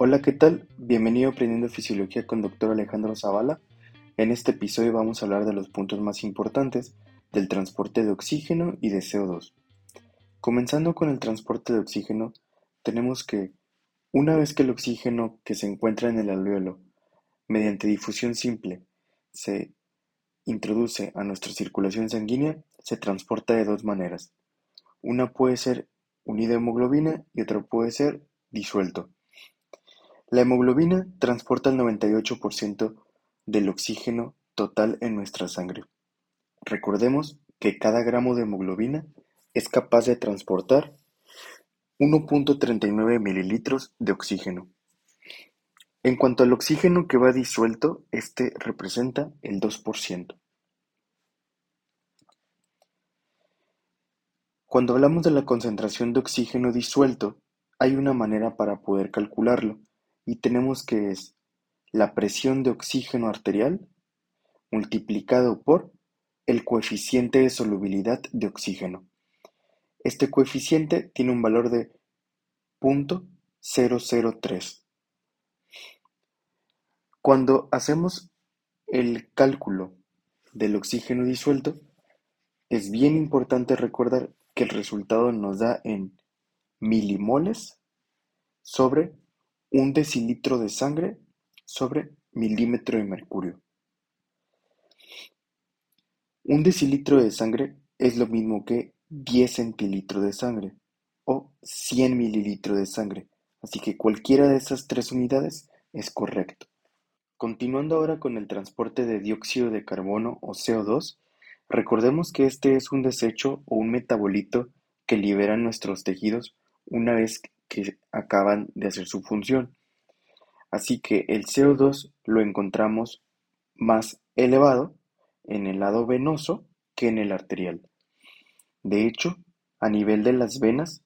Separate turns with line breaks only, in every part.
Hola, ¿qué tal? Bienvenido a Aprendiendo Fisiología con Dr. Alejandro Zavala. En este episodio vamos a hablar de los puntos más importantes del transporte de oxígeno y de CO2. Comenzando con el transporte de oxígeno, tenemos que una vez que el oxígeno que se encuentra en el alveolo, mediante difusión simple, se introduce a nuestra circulación sanguínea, se transporta de dos maneras. Una puede ser unida a hemoglobina y otra puede ser disuelto. La hemoglobina transporta el 98% del oxígeno total en nuestra sangre. Recordemos que cada gramo de hemoglobina es capaz de transportar 1.39 mililitros de oxígeno. En cuanto al oxígeno que va disuelto, este representa el 2%. Cuando hablamos de la concentración de oxígeno disuelto, hay una manera para poder calcularlo y tenemos que es la presión de oxígeno arterial multiplicado por el coeficiente de solubilidad de oxígeno. Este coeficiente tiene un valor de 0.003. Cuando hacemos el cálculo del oxígeno disuelto, es bien importante recordar que el resultado nos da en milimoles sobre un decilitro de sangre sobre milímetro de mercurio. Un decilitro de sangre es lo mismo que 10 centilitros de sangre o 100 mililitros de sangre, así que cualquiera de esas tres unidades es correcto. Continuando ahora con el transporte de dióxido de carbono o CO2, recordemos que este es un desecho o un metabolito que liberan nuestros tejidos una vez que acaban de hacer su función. Así que el CO2 lo encontramos más elevado en el lado venoso que en el arterial. De hecho, a nivel de las venas,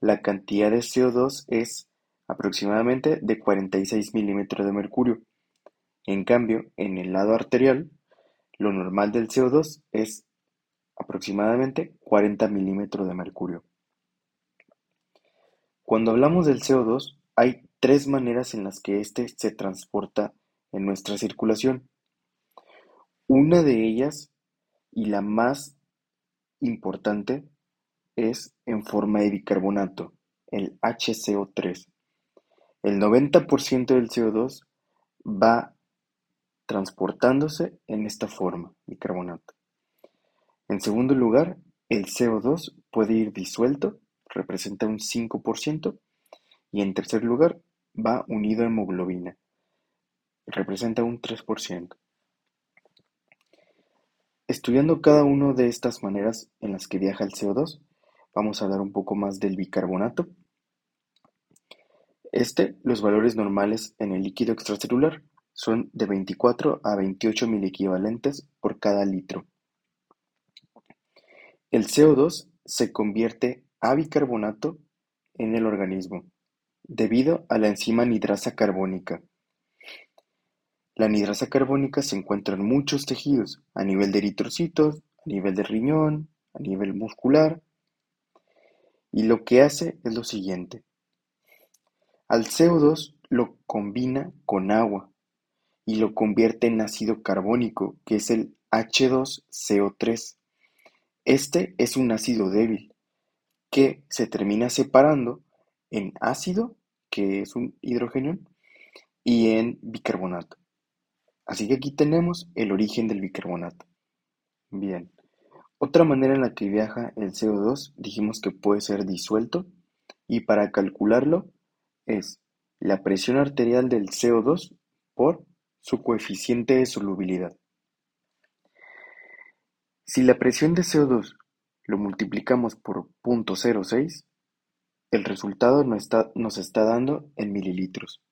la cantidad de CO2 es aproximadamente de 46 milímetros de mercurio. En cambio, en el lado arterial, lo normal del CO2 es aproximadamente 40 milímetros de mercurio. Cuando hablamos del CO2, hay tres maneras en las que éste se transporta en nuestra circulación. Una de ellas, y la más importante, es en forma de bicarbonato, el HCO3. El 90% del CO2 va transportándose en esta forma, bicarbonato. En segundo lugar, el CO2 puede ir disuelto, representa un 5%, y en tercer lugar, va unido a hemoglobina, representa un 3%. Estudiando cada una de estas maneras en las que viaja el CO2, vamos a hablar un poco más del bicarbonato. Este, los valores normales en el líquido extracelular son de 24 a 28 miliequivalentes por cada litro. El CO2 se convierte a bicarbonato en el organismo debido a la enzima nidrasa carbónica. La nidrasa carbónica se encuentra en muchos tejidos, a nivel de eritrocitos, a nivel de riñón, a nivel muscular, y lo que hace es lo siguiente. Al CO2 lo combina con agua y lo convierte en ácido carbónico, que es el H2CO3. Este es un ácido débil que se termina separando en ácido, que es un hidrógeno, y en bicarbonato. Así que aquí tenemos el origen del bicarbonato. Bien, otra manera en la que viaja el CO2 dijimos que puede ser disuelto y para calcularlo es la presión arterial del CO2 por su coeficiente de solubilidad. Si la presión de CO2 lo multiplicamos por 0.06, el resultado nos está dando en mililitros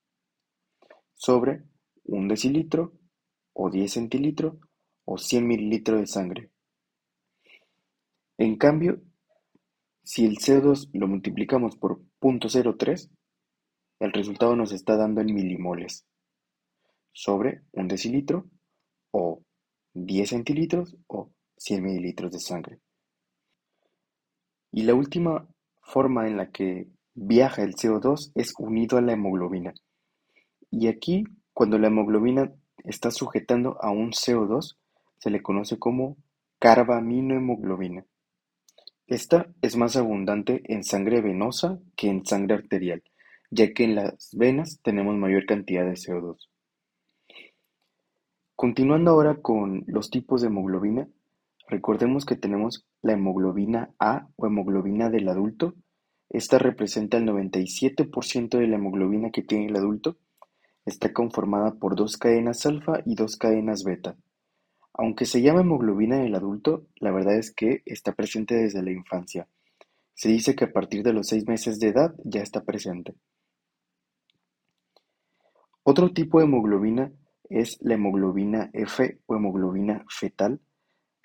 sobre un decilitro o 10 centilitros o 100 mililitros de sangre. En cambio, si el CO2 lo multiplicamos por 0.03, el resultado nos está dando en milimoles sobre un decilitro o 10 centilitros o 100 mililitros de sangre. Y la última forma en la que viaja el CO2 es unido a la hemoglobina. Y aquí, cuando la hemoglobina está sujetando a un CO2, se le conoce como carbaminohemoglobina. Esta es más abundante en sangre venosa que en sangre arterial, ya que en las venas tenemos mayor cantidad de CO2. Continuando ahora con los tipos de hemoglobina, recordemos que tenemos la hemoglobina A o hemoglobina del adulto. Esta representa el 97% de la hemoglobina que tiene el adulto. Está conformada por dos cadenas alfa y dos cadenas beta. Aunque se llama hemoglobina del adulto, la verdad es que está presente desde la infancia. Se dice que a partir de los seis meses de edad ya está presente. Otro tipo de hemoglobina es la hemoglobina F o hemoglobina fetal.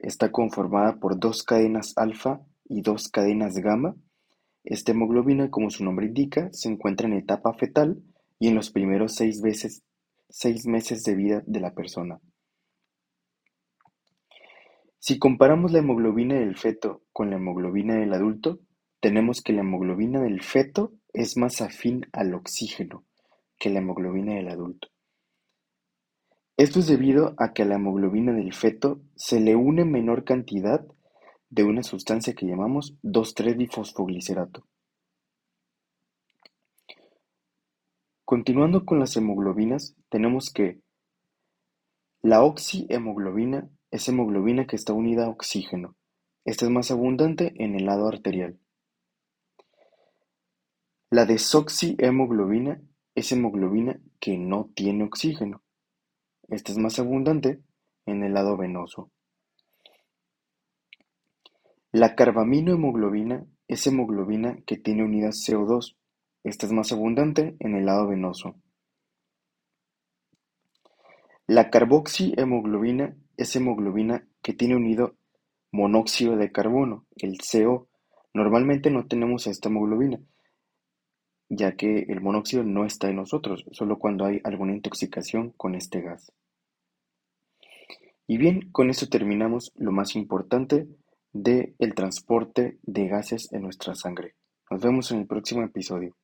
Está conformada por dos cadenas alfa y dos cadenas gamma. Esta hemoglobina, como su nombre indica, se encuentra en etapa fetal y en los primeros seis, meses de vida de la persona. Si comparamos la hemoglobina del feto con la hemoglobina del adulto, tenemos que la hemoglobina del feto es más afín al oxígeno que la hemoglobina del adulto. Esto es debido a que a la hemoglobina del feto se le une menor cantidad de una sustancia que llamamos 2,3-difosfoglicerato. Continuando con las hemoglobinas, tenemos que la oxihemoglobina es hemoglobina que está unida a oxígeno. Esta es más abundante en el lado arterial. La desoxihemoglobina es hemoglobina que no tiene oxígeno. Esta es más abundante en el lado venoso. La carbaminohemoglobina es hemoglobina que tiene unidad CO2. Esta es más abundante en el lado venoso. La carboxihemoglobina es hemoglobina que tiene unido monóxido de carbono, el CO. Normalmente no tenemos esta hemoglobina, ya que el monóxido no está en nosotros, solo cuando hay alguna intoxicación con este gas. Y bien, con esto terminamos lo más importante del el transporte de gases en nuestra sangre. Nos vemos en el próximo episodio.